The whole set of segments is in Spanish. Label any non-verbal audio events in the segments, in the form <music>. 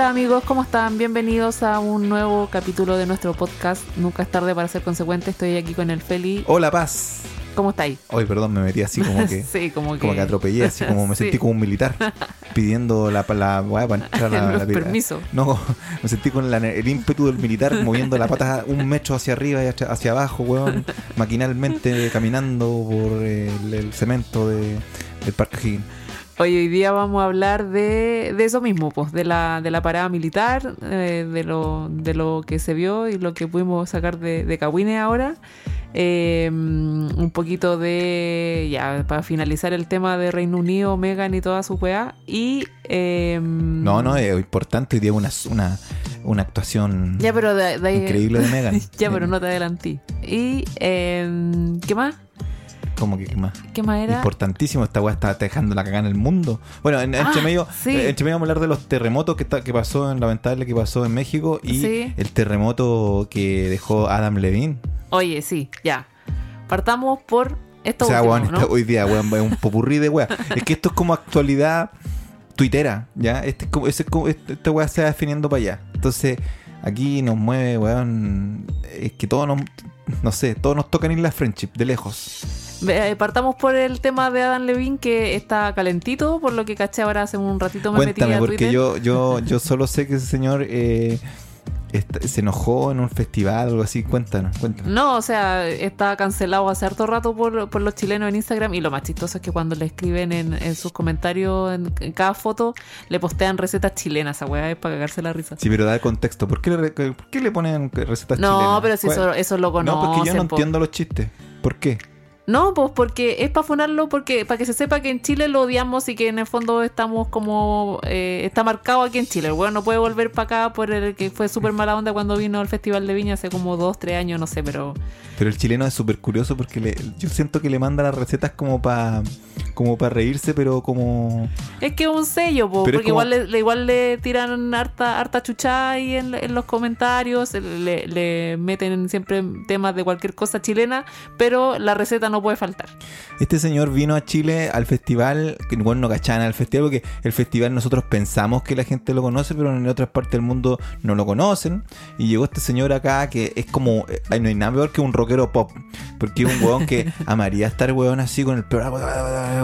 Hola amigos, ¿cómo están? Bienvenidos a un nuevo capítulo de nuestro podcast. Nunca es tarde para ser consecuente. Estoy aquí con el Feli. Hola, Paz. ¿Cómo estáis? Hoy, perdón, me metí así como que. <laughs> sí, como que. Como que atropellé, así como me <laughs> Sí. sentí como un militar <laughs> pidiendo la, la weá para entrar a la, Los la- permiso. No, me sentí con la- el ímpetu del militar moviendo la pata un metro hacia arriba y hacia, hacia abajo, weón, maquinalmente caminando por el, el cemento de, del Parque Higgins. Hoy, hoy día vamos a hablar de, de eso mismo, pues, de la, de la parada militar, eh, de, lo, de lo que se vio y lo que pudimos sacar de, de Cahuine ahora. Eh, un poquito de, ya, para finalizar el tema de Reino Unido, Megan y toda su weá. Y... eh, No, no, es importante. Hoy día una, una, una actuación Ya, pero de, de ahí- increíble de Megan. <laughs> ya, pero no te adelantí. Y, eh, ¿qué más? Como que, ¿qué más? ¿Qué más era? Importantísimo, esta weá está dejando la cagada en el mundo. Bueno, en, Ah, entre, medio, sí. entre medio vamos a hablar de los terremotos que, está, que pasó, en lamentable que pasó en México y Sí. el terremoto que dejó Adam Levine. Oye, sí, ya. Partamos por esto o sea, último, weón, ¿no? esta- hoy día, weón, es un popurrí de weá. <laughs> es que esto es como actualidad tuitera, ¿ya? Este es como, ese es como- este- esta weá se va definiendo para allá. Entonces, aquí nos mueve, weón, es que todos nos, no sé, todos nos tocan ir la friendship, de lejos. Ve- eh, Partamos por el tema de Adam Levine que está calentito, por lo que caché ahora hace un ratito me Cuéntame, metí a porque Twitter. yo, yo, <laughs> yo solo sé que ese señor eh, está- se enojó en un festival o algo así. Cuéntanos, cuéntanos. No, o sea, está cancelado hace harto rato por, por los chilenos en Instagram y lo más chistoso es que cuando le escriben en, en sus comentarios, en, en cada foto, le postean recetas chilenas, esa weá es para cagarse la risa. Sí, pero da el contexto. ¿Por qué le, por qué le ponen recetas No, chilenas? pero si ¿Cuál- eso, eso lo conocen. No, porque yo no po. entiendo los chistes. ¿Por qué? No, pues porque es para funarlo, porque para que se sepa que en Chile lo odiamos y que en el fondo estamos como. eh, está marcado aquí en Chile. El weón no puede volver para acá por el que fue súper mala onda cuando vino al Festival de Viña hace como dos, tres años, no sé, pero. Pero el chileno es súper curioso porque le, yo siento que le manda las recetas como para como para reírse, pero como... Es que es un sello, po, porque como- igual, le, igual le tiran harta, harta chucha ahí en, en los comentarios, le, le meten siempre temas de cualquier cosa chilena, pero la receta no puede faltar. Este señor vino a Chile al festival, que bueno, no cachaban al festival, porque el festival nosotros pensamos que la gente lo conoce, pero en otras partes del mundo no lo conocen. Y llegó este señor acá que es como, eh, no hay nada peor que un rockero pop, porque es un weón que <laughs> amaría estar weón así con el pelo,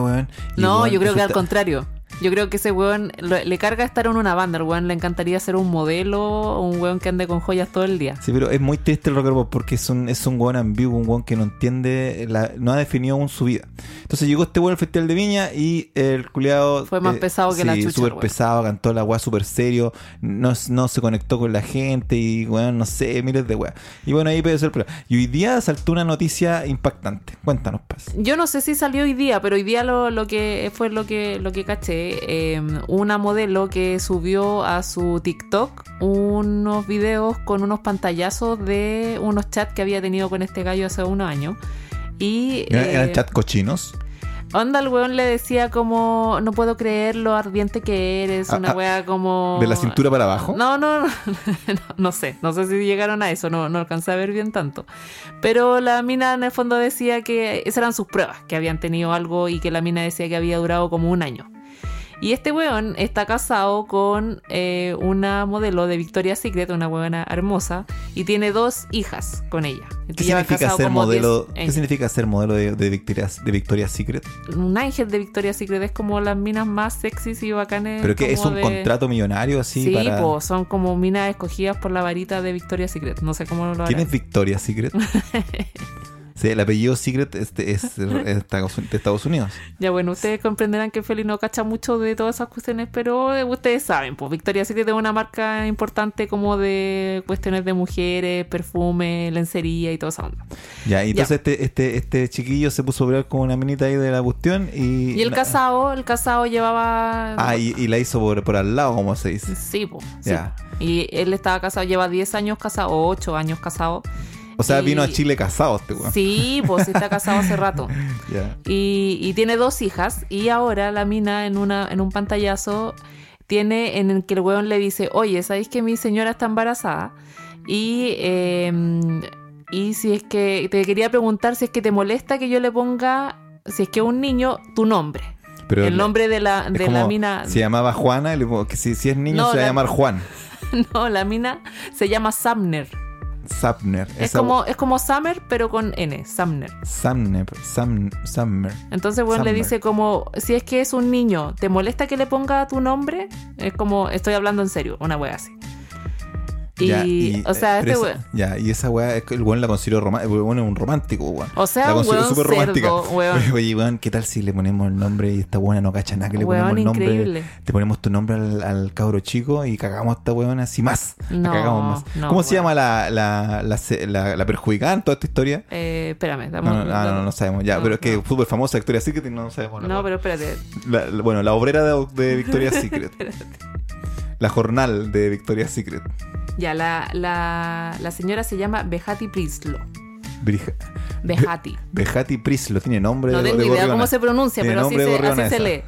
weón. No, yo creo que al contrario. Yo creo que ese weón lo- le carga estar en una banda. El weón le encantaría ser un modelo, un weón que ande con joyas todo el día. Sí, pero es muy triste el rockero pop porque es un, es un weón ambiguo, un weón que no entiende, la- no ha definido aún su vida. Entonces llegó este weón al Festival de Viña y el culiado... Fue más pesado que la chucha, súper pesado, cantó la weá súper serio, no, no se conectó con la gente y weón, no sé, miles de weá. Y bueno, ahí puede ser el problema. Y hoy día saltó una noticia impactante. Cuéntanos, Paz. Yo no sé si salió hoy día, pero hoy día lo, lo que fue lo que, lo que caché. Eh, una modelo que subió a su TikTok unos videos con unos pantallazos de unos chats que había tenido con este gallo hace unos años. Y ¿Era- ¿Eran eh, chat cochinos? Onda, el weón le decía como, no puedo creer lo ardiente que eres, Ah, una ah, wea como... ¿De la cintura para abajo? No, no, no, <laughs> no, no sé, no sé si llegaron a eso, no, no alcancé a ver bien tanto. Pero la mina en el fondo decía que esas eran sus pruebas, que habían tenido algo y que la mina decía que había durado como un año. Y este weón está casado con eh, una modelo de Victoria's Secret, una weona hermosa, y tiene dos hijas con ella. ¿Qué Lleva significa ser modelo? 10 ¿Qué significa ser modelo de, de Victoria's, de Victoria's Secret? un ángel de Victoria's Secret es como las minas más sexys y bacanes. ¿Pero que es un de- contrato millonario así Sí, para...? po, son como minas escogidas por la varita de Victoria's Secret. No sé cómo lo ¿Quién harán. es Victoria's Secret? <laughs> sí, el apellido Secret es de, es <laughs> de Estados Unidos. Ya bueno, ustedes comprenderán que Feli no cacha mucho de todas esas cuestiones, pero eh, ustedes saben, pues Victoria's Secret es una marca importante como de cuestiones de mujeres, perfume, lencería y toda esa onda. Ya, y entonces Este, este, este chiquillo se puso a hablar con una minita ahí de la cuestión y... Y el casado, el casado llevaba... Ah, y, y la hizo por, por al lado, como se dice. Sí, pues. Ya. Y él estaba casado, lleva 10 años casado, o 8 años casado. O sea, Y- vino a Chile casado este weón. Sí, pues está casado hace rato. <laughs> Y, y tiene dos hijas. Y ahora la mina en, una, en un pantallazo tiene en el que el weón le dice, oye, ¿sabéis que mi señora está embarazada? Y, eh, y si es que te quería preguntar si es que te molesta que yo le ponga, si es que es un niño, tu nombre. Pero el nombre de la, de la mina. Se llamaba Juana, si, si es niño No, se va a la- llamar Juan. <laughs> No, la mina se llama Sumner. Sapner. Es como, es como Summer, pero con N, Sumner. Sumner. Sam, Summer. Entonces, bueno, le dice como, si es que es un niño, ¿te molesta que le ponga tu nombre? Es como, estoy hablando en serio, una wea así. Y, Ya, o sea, este esa- weón. Ya, y esa weá, es el weón la considero romántica. El weón es un romántico, weón. O sea, la weón súper romántica. weón. <laughs> Oye, weón, ¿qué tal si le ponemos el nombre y esta buena no cacha nada? Que le Weón, ponemos el nombre. Te ponemos tu nombre al, al cabro chico y cagamos a esta weona así más. La No, cagamos más. no, ¿Cómo se weón. llama la, la, la, la- perjudicada en toda esta historia? Eh, espérame, dame no, no, no, no sabemos. Ya, pero es que no. fútbol famosa, Victoria Secret, y no sabemos. No, pero espérate. Bueno, la obrera de, de Victoria's <laughs> Secret. la jornal de Victoria's Secret. Ya, la, la, la señora se llama Bejati Prislo. Brija- Bejati. Bejati Prislo tiene nombre No de, tengo de idea cómo se pronuncia, Tiene pero así se, así se lee.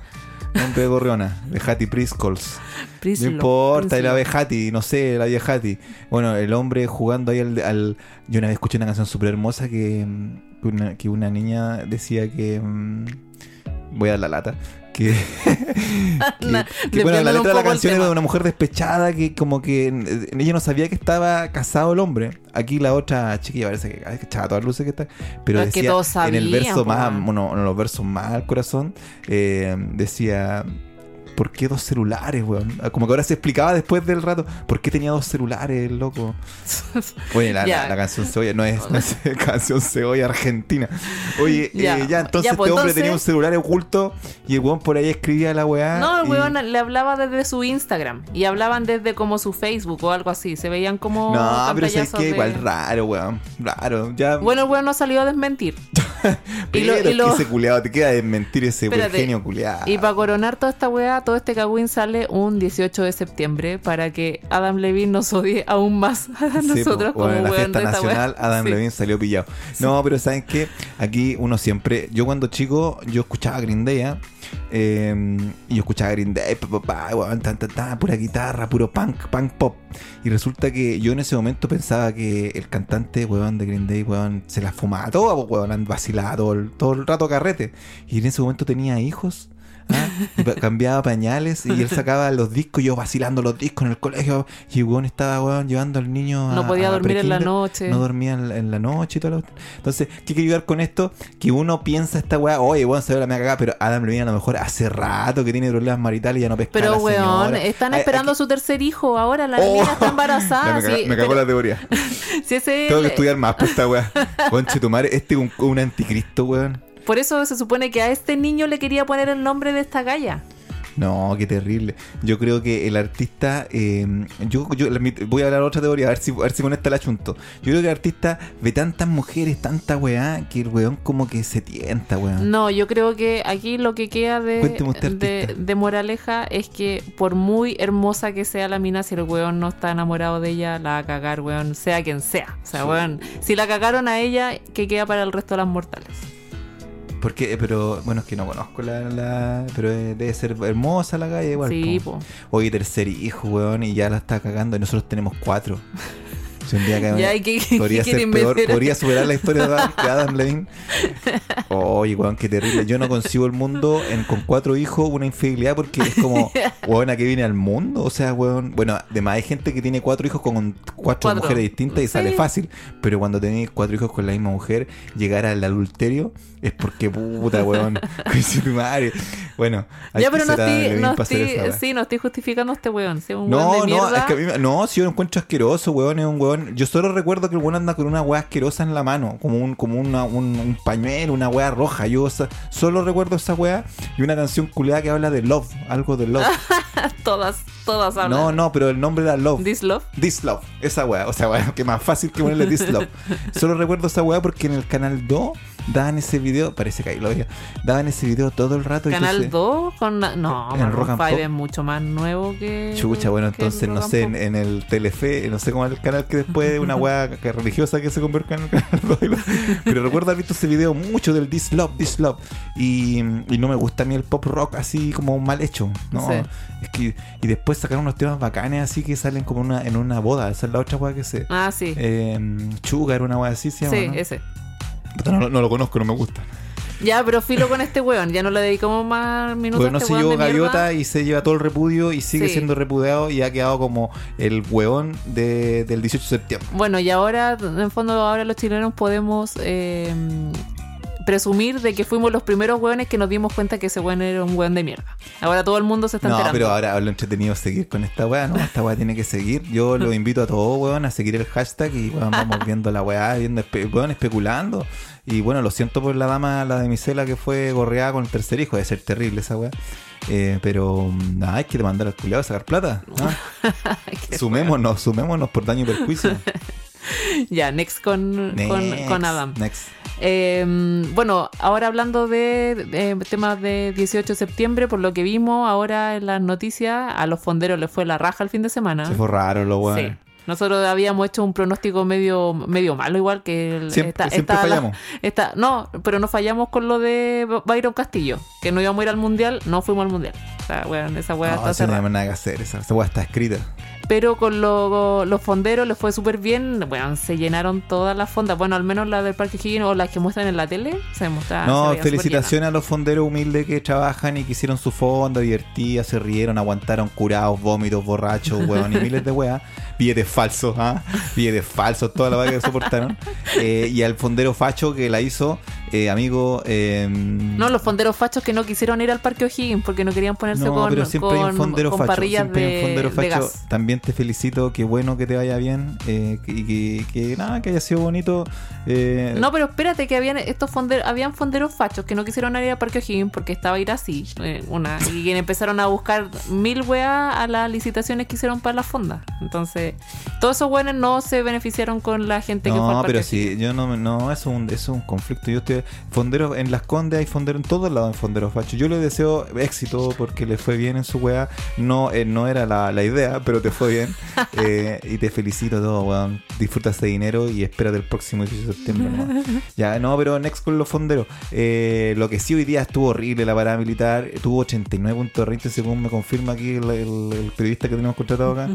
Nombre de gorriona. Bejati Priscols. Prislo. No importa, y la Prislo. Bejati, no sé, la Bejati. Bueno, el hombre jugando ahí al, al- Yo una vez escuché una canción súper hermosa que, mm, que una, que una niña decía que... mm, Voy a dar la lata. Que, <laughs> que- Na- que, bueno, la letra de la canción era de una mujer despechada que como que eh, ella no sabía que estaba casado el hombre. Aquí la otra chiquilla parece que, echaba todas las luces que está. Pero que decía en el verso más, bueno, en los versos más al corazón, eh, decía, ¿por qué dos celulares, weón? Como que ahora se explicaba después del rato, ¿por qué tenía dos celulares, el loco? <laughs> Oye, la, Ya. la- la canción Cebolla no es, no es <laughs> canción Cebolla argentina. Oye, Ya. ya, ya entonces Ya, pues, este hombre entonces- tenía un celular oculto y el weón por ahí escribía la weá. No, el y- weón le hablaba desde su Instagram y hablaban desde como su Facebook o algo así. Se veían como. No, pero es que de- igual raro, weón. Raro. Ya. Bueno, el weón no salió a desmentir. <laughs> <laughs> pero y lo- y lo- ese culiado te queda de mentir ese Espérate. genio culiado. Y para coronar toda esta weá, todo este cagüín sale un 18 de septiembre para que Adam Levine nos odie aún más a Sí, nosotros po, como bueno, en la fiesta de nacional weá. Adam Sí. Levine salió pillado. No, pero ¿saben qué? Aquí uno siempre... Yo cuando chico, yo escuchaba Green Day, ¿ah? Eh, y yo escuchaba Green Day, pa, pura guitarra, puro punk, punk pop. Y resulta que yo en ese momento pensaba que el cantante, de Green Day, se la fumaba toda, weón, vacilaba todo todo el rato carrete. Y en ese momento tenía hijos. ¿Ah? Cambiaba pañales y él <laughs> sacaba los discos, yo vacilando los discos en el colegio. Y weón estaba weón, llevando al niño a. No podía a dormir en la noche. No dormía en, en la noche y todo lo Entonces, ¿qué quiero ayudar con esto? Que uno piensa esta weá, oye, weón, se ve la mega cagada, pero Adam Levine a lo mejor hace rato que tiene problemas maritales y ya no pesca a Pero la weón, señora. están Ay, esperando aquí- su tercer hijo. Ahora la Oh. niña está <laughs> embarazada. Me, caga- sí, me cagó pero la teoría. <laughs> si ese- Tengo que estudiar más para esta weá. Conche tu madre, este es un, un anticristo, weón. Por eso se supone que a este niño le quería poner el nombre de esta galla. No, qué terrible. Yo creo que el artista. eh, yo, yo voy a hablar otra teoría, a ver si, a ver si con esta la chunto. Yo creo que el artista ve tantas mujeres, tanta weá, que el weón como que se tienta, weón. No, yo creo que aquí lo que queda de, usted, de, moraleja es que por muy hermosa que sea la mina, si el weón no está enamorado de ella, la va a cagar, weón, sea quien sea. O sea, Sí. weón, si la cagaron a ella, que queda para el resto de las mortales. Porque, pero, bueno, es que no conozco la. la- pero eh, debe ser hermosa la calle, igual. sí, po. Oye, tercer hijo, weón, y ya la está cagando, y nosotros tenemos cuatro. Si un día que Ya, ¿y qué, qué podría ser peor, podría superar la historia de Adam, de Adam Levine. <laughs> Oye, weón, qué terrible. Yo no concibo el mundo en, con cuatro hijos una infidelidad porque es como, <laughs> weón, ¿a qué viene al mundo? O sea, weón, bueno, además hay gente que tiene cuatro hijos con cuatro, Cuatro. mujeres distintas y Sí. sale fácil. Pero cuando tenéis cuatro hijos con la misma mujer, llegar al adulterio es porque puta, weón. <laughs> Madre. Bueno, hay Ya, que pero no ser Adam estoy, no estoy, sí, no estoy justificando a este weón. Si es un No, weón de no, mierda. es que a mí, no, si yo lo encuentro asqueroso, weón, es un weón. Yo solo recuerdo que el weón anda con una weá asquerosa en la mano, como un, como una, un, un pañuelo, una weá roja. Yo solo recuerdo esa weá y una canción culeada que habla de love, algo de love. <laughs> todas, todas hablan. no, no, pero el nombre era love. This love. This Love, esa weá. O sea, weá, que más fácil que ponerle This Love. <laughs> Solo recuerdo esa weá porque en el canal 2 daban ese video, parece que ahí lo veía, daban ese video todo el rato. y Canal entonces- 2 con la- no, En Rock and 5 Pop. es mucho más nuevo que Chucha, bueno, que entonces no sé, en, en el Telefe, no sé cómo es el canal que después una weá que religiosa que se convirtió en el canal dos y lo- Pero recuerdo haber visto ese video mucho del This Love, This Love. Y, y no me gusta a mí el pop rock así como mal hecho. No, Sí. es que, y después sacaron unos temas bacanes así que salen como una, en una boda. Esa es la otra weá que sé. Ah, sí. Eh, Sugar, una weá así se llama. sí, ¿no? ese. Puta, no, lo- no lo conozco, no me gusta. Ya, pero filo con este weón. Ya no le dedicamos más minutos Porque no a este se weón llevó gaviota y se lleva todo el repudio y sigue Sí. siendo repudiado y ha quedado como el huevón de- del 18 de septiembre. Bueno, y ahora, en fondo, ahora los chilenos podemos eh, presumir de que fuimos los primeros weones que nos dimos cuenta que ese weón era un weón de mierda. Ahora todo el mundo se está No, enterando. pero ahora lo entretenido es seguir con esta weá, ¿no? Esta weá tiene que seguir. Yo <laughs> lo invito a todos, weón, a seguir el hashtag y weón, vamos viendo la weá, viendo, espe- weón, especulando. Y bueno, lo siento por la dama, la de Misela, que fue gorreada con el tercer hijo. Debe ser terrible esa weá. Eh, pero mm, nada, hay que demandar al culiado a sacar plata. ¿no? <laughs> Qué sumémonos, sumémonos por daño y perjuicio. <laughs> Ya, next con, con, Next, con Adam. Next. Eh, bueno, ahora hablando de, de temas de 18 de septiembre, por lo que vimos ahora en las noticias, a los fonderos les fue la raja el fin de semana. Se fue raro lo weón. Sí. Nosotros habíamos hecho un pronóstico medio medio malo, igual que el- Siempre- siempre la- fallamos. esta- no, pero no fallamos con lo de Byron Castillo, que no íbamos a ir al mundial, no fuimos al mundial. O sea, weón, esa weá No, está no nada que hacer. Esa, esa weá está escrita. Pero con lo- los fonderos les fue súper bien. Bueno, se llenaron todas las fondas. Bueno, al menos las del Parque Higgins o las que muestran en la tele, se muestran. No, felicitaciones a los fonderos humildes que trabajan y que hicieron su fonda, divertidas, se rieron, aguantaron curados, vómitos, borrachos, weón, y <laughs> miles de weas. Billetes falsos, ¿ah? Billetes falsos, toda la vaga que soportaron. <laughs> Eh, y al fondero facho que la hizo, eh, amigo. eh, No, los fonderos fachos que no quisieron ir al Parque O'Higgins porque no querían ponerse no, con, pero siempre hay un con- fondero con facho. Siempre hay un de- fondero de facho. gas. También te felicito, qué bueno que te vaya bien. eh, y que, que nada, que haya sido bonito. eh, No, pero espérate que habían estos fonderos, habían fonderos fachos que no quisieron ir al Parque O'Higgins porque estaba ir así, eh, una, y empezaron a buscar mil weas a las licitaciones que hicieron para las fondas. Entonces, todos esos weones no se beneficiaron con la gente que fue al No, Parque pero sí, yo no, no, es un, eso es un conflicto. Yo estoy, fonderos, en Las Condes hay fonderos en todos lados en fonderos fachos. Yo le deseo éxito porque le fue bien en su weá. No, eh, no era la, la idea, pero te fue bien. <laughs> Eh, y te felicito todo, weón. Disfruta ese dinero y espérate el próximo 18 de septiembre. ¿no? <laughs> Ya, no, pero next con los fonderos. Eh, lo que sí hoy día estuvo horrible la parada militar. Tuvo 89 puntos de rating, según me confirma aquí el, el- el periodista que tenemos contratado acá.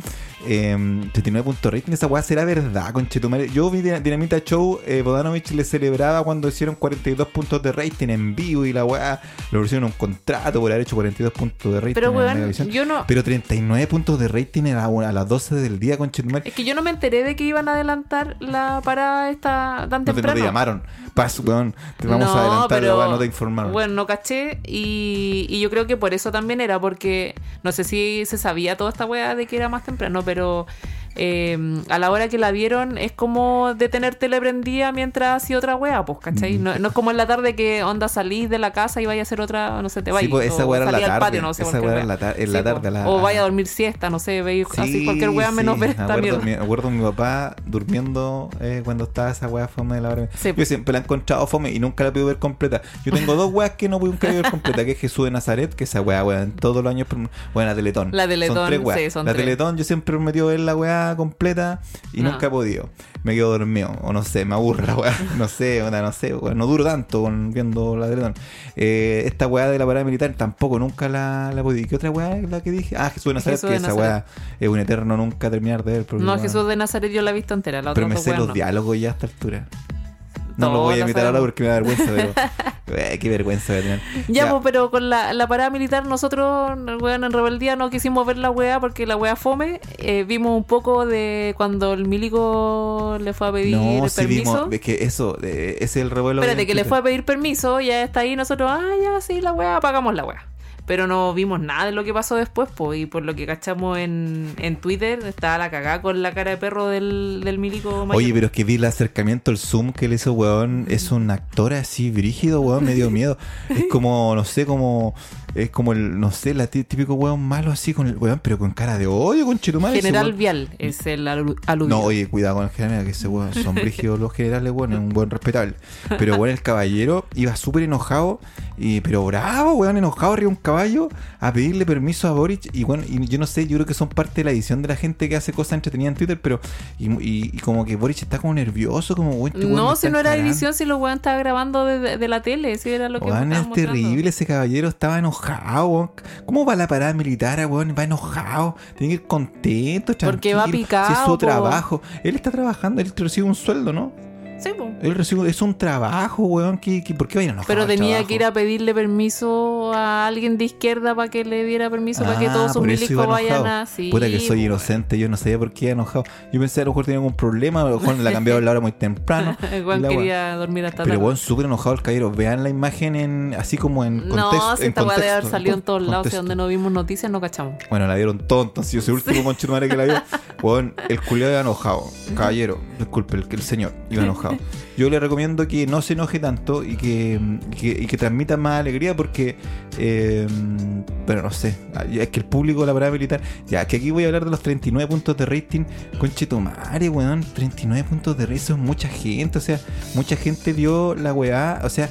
Eh, 89 puntos de rating, esa weá será verdad, conchetumare. Yo vi Dina- Dinamita Show, eh, Bodanovich le celebraba cuando hicieron 42 puntos de rating en vivo y la weá le ofrecieron un contrato por haber hecho 42 puntos de rating Pero en weón, yo no. Pero 39 puntos de rating era a las 12 del día, conchetumare. Es que yo no me enteré de que iban a adelantar la parada esta tan No te, no temprano. te llamaron. Paz, weón, te vamos No, a adelantar la pero- weá, no te informaron. Bueno, no caché y, y yo creo que por eso también era, porque no sé si se sabía toda esta weá de que era más temprano, pero eh, a la hora que la vieron es como de tener tele prendida mientras hacía otra weá, pues, ¿cachai? Mm. No, no es como en la tarde que onda salís de la casa y vaya a hacer otra, no sé, te vayas. Sí, pues, esa o era en la tarde, patio, no sé, esa en la en tarde, la- O vaya a dormir siesta, no sé, veis así cualquier weá menos ver me esta acuerdo, mierda. me acuerdo de mi papá durmiendo eh, cuando estaba esa weá fome de la hora. Yo siempre la he encontrado fome y nunca la pude ver completa. Yo tengo dos weas que no pude nunca ver completa, que es Jesús de Nazaret, que esa weá, weón, todos los años, bueno, la Teletón. La Teletón, son tres weas. son La tres. Teletón yo siempre he prometido ver la weá completa y No. nunca he podido. Me quedo dormido, o no sé, me aburre la weá, <laughs> no sé, onda, no sé, weón, no duro tanto con viendo la Teletón. Eh, esta weá de la parada militar tampoco nunca la, la he podido. ¿Y qué otra weá es la que dije? Ah, Jesús de Nazaret, Jesús que de esa Nazaret. weá es un eterno nunca terminar de ver. porque, No, Jesús de Nazaret yo la he visto entera, la otra Pero me sé los no. diálogos ya a esta altura. No lo voy a imitar ahora porque me da vergüenza, pero. <laughs> eh, qué vergüenza tener. Ya, pues, pero con la, la parada militar nosotros, weón, en rebeldía no quisimos ver la weá porque la weá fome. Eh, vimos un poco de cuando el milico le fue a pedir No, sí permiso. vimos. Es que eso, eh, ese es el revuelo. Espérate, que le fue a pedir permiso, ya está ahí, nosotros, ah, ya, sí, la weá, apagamos la weá. Pero no vimos nada de lo que pasó después, pues, y por lo que cachamos en, en Twitter, estaba la cagada con la cara de perro del, del milico mayor. Oye, pero es que vi el acercamiento, el zoom que le hizo, weón. Es un actor así brígido, weón, me dio miedo. Es <laughs> como, no sé, como. Es como el, no sé, la tí- típico weón malo así con el weón, pero con cara de odio, con chetumal. General Vial es el alu- aludido. No, oye, cuidado con el general, que ese weón son brígidos los generales, weón, es un buen respetable. Pero weón, el caballero iba súper enojado, y, pero bravo, weón, enojado arriba de un caballo a pedirle permiso a Boric. Y bueno, y yo no sé, yo creo que son parte de la edición de la gente que hace cosas entretenidas en Twitter, pero. Y, y- y como que Boric está como nervioso, como, weón, este weón me No, si no era edición, si los weón estaba grabando de, de la tele, si era lo que Weón, es terrible, ese caballero estaba enojado, ¿Cómo va la parada militar, weón? Va enojado, tiene que ir contento, Porque va tranquilo, si es picado, su po. trabajo. Él está trabajando, él recibe un sueldo, ¿no? Sí. Él es un trabajo, weón. Que, que- ¿Por qué vayan enojados Pero al tenía que ir a pedirle permiso a alguien de izquierda para que le diera permiso para que Ah, todos sus milicos vayan a. Sí, Puta que soy inocente, yo no sabía por qué enojado. Yo pensé a lo mejor tenía algún problema, a lo mejor le cambiaron la hora muy temprano. <laughs> Weón la quería dormir hasta Pero tarde. weón, súper enojado el caballero. Vean la imagen en así como en contexto. No, si esta debe haber contexto, salido en todos lados, si contexto. donde no vimos noticias no cachamos. Bueno, la vieron tonta, si yo soy el último conchito madre que la vio. <laughs> Weón, el culiao iba enojado. Caballero, disculpe, el, el señor iba enojado. <laughs> Yo le recomiendo que no se enoje tanto y que, que, y que transmita más alegría porque, eh, bueno, no sé, es que el público la parada militar, ya que aquí voy a hablar de los 39 puntos de rating, conchito madre, weón, 39 puntos de rating, es mucha gente, o sea, mucha gente vio la weá, o sea,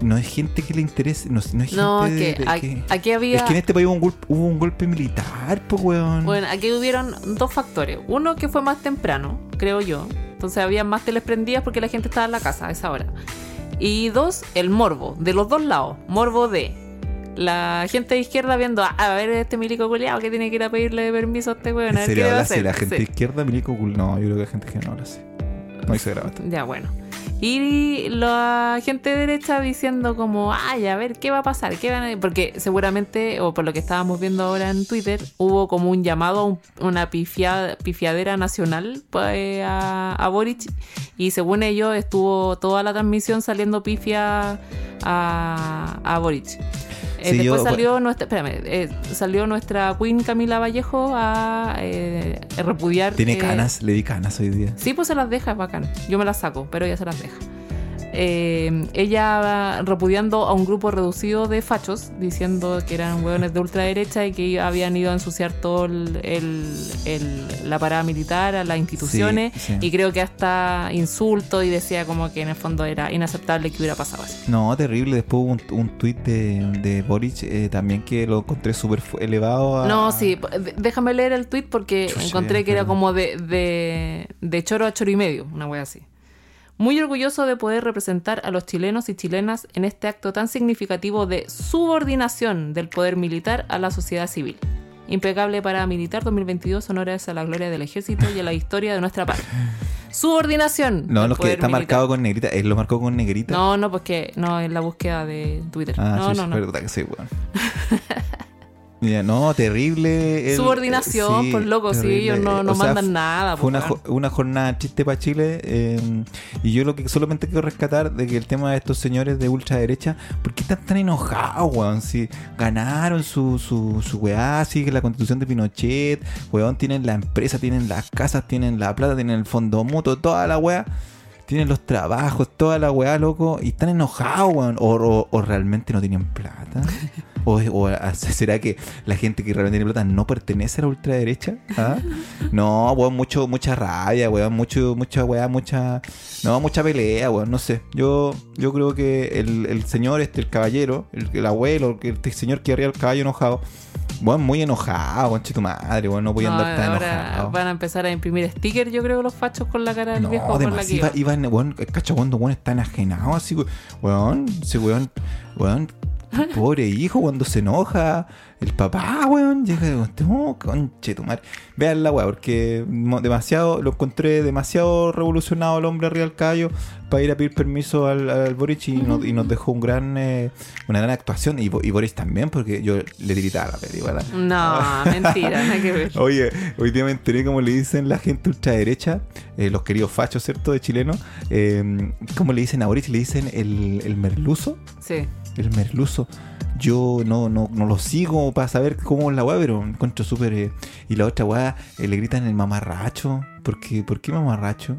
no es gente que le interese, no, no es No, gente que de- que- aquí había. es que en este país hubo un golpe, hubo un golpe militar, pues, weón. Bueno, aquí hubieron dos factores. Uno que fue más temprano, creo yo. Entonces había más teles prendidas porque la gente estaba en la casa a esa hora. Y dos, el morbo, de los dos lados. Morbo de la gente de izquierda viendo, "Ah, a ver este milico culiado que tiene que ir a pedirle permiso a este weón. ¿En serio habla así la gente Sí. izquierda, milico cool? No, yo creo que la gente que no habla así. No hice grabado. Ya, bueno. Y la gente de derecha diciendo como, ay, a ver, ¿qué va a pasar? ¿Qué van a-?" Porque seguramente, o por lo que estábamos viendo ahora en Twitter, hubo como un llamado a un- una pifia- pifiadera nacional pues, a, a Boric. Y según ellos estuvo toda la transmisión saliendo pifia a, a Boric. Eh, Sí, después yo- salió nuestra, espérame, eh, salió nuestra Queen Camila Vallejo a eh, repudiar. Tiene eh, canas, le di canas hoy día. Sí, pues se las deja, es bacán. Yo me las saco, pero ella se las deja. Eh, ella repudiando a un grupo reducido de fachos, diciendo que eran hueones de ultraderecha y que habían ido a ensuciar todo el, el- el- la parada militar, a las instituciones, Sí, sí. y creo que hasta insulto y decía como que en el fondo era inaceptable que hubiera pasado eso. No, terrible. Después hubo un, un tuit de, de Boric eh, también que lo encontré súper elevado. A... No, sí, déjame leer el tweet porque Chucha, encontré que era como de, de, de choro a choro y medio, una wea así. Muy orgulloso de poder representar a los chilenos y chilenas en este acto tan significativo de subordinación del poder militar a la sociedad civil. Impecable para militar 2022, honores a la gloria del ejército y a la historia de nuestra patria. Subordinación. No, los que está militar. marcado con negrita. Él lo marcó con negrita. No, no, pues que no, en la búsqueda de Twitter. Ah, no, sí, no, sí, no. verdad que sí, weón. <laughs> No, terrible. el- Subordinación, sí, por loco, sí, ellos no, no sea, mandan nada. Fue una, jo- una jornada triste para Chile eh, y yo lo que solamente quiero rescatar de que el tema de estos señores de ultraderecha, ¿por qué están tan enojados, weón? Si ganaron su, su, su weá, sigue la constitución de Pinochet, weón, tienen la empresa, tienen las casas, tienen la plata, tienen el fondo mutuo, toda la weá. Tienen los trabajos, toda la weá, loco, y están enojados, weón. O, o- o realmente no tienen plata. <laughs> O, o <laughs> será que la gente que realmente tiene plata no pertenece a la ultraderecha? ¿Ah? No, weón, mucho, mucha rabia, weón, mucho, mucha weá, mucha. No, mucha pelea, weón, no sé. Yo, yo creo que el, el señor, este, el caballero, el, el abuelo, el, este señor que arriba el caballo enojado, weón, muy enojado, weón, tu madre, weón, no voy a No, andar tan ahora enojado. van a empezar a imprimir stickers, yo creo, los fachos con la cara del viejo No, con la además que iba, iba. iban, weón, cacho cuando weón está enajenado así, we- weón, ese weón, weón, <laughs> pobre hijo cuando se enoja, el papá, weón, llega y oh, conche tu madre. Vean la weá, porque demasiado, lo encontré demasiado revolucionado el hombre arriba del caballo para ir a pedir permiso al, al Boric y, nos, y nos dejó un gran, eh, una gran actuación, y, y Boris también, porque yo le tiritaba la película. No, <laughs> mentira, nada que ver. Oye, hoy día me enteré cómo le dicen la gente ultraderecha, eh, los queridos fachos, ¿cierto? De chileno. Eh, ¿Cómo le dicen a Boris? Le dicen el, el merluzo. Sí. El merluzo. Yo no, no, no lo sigo para saber cómo es la weá, pero encuentro súper. eh, y la otra weá eh, le gritan el mamarracho. ¿Por qué, ¿Por qué mamarracho?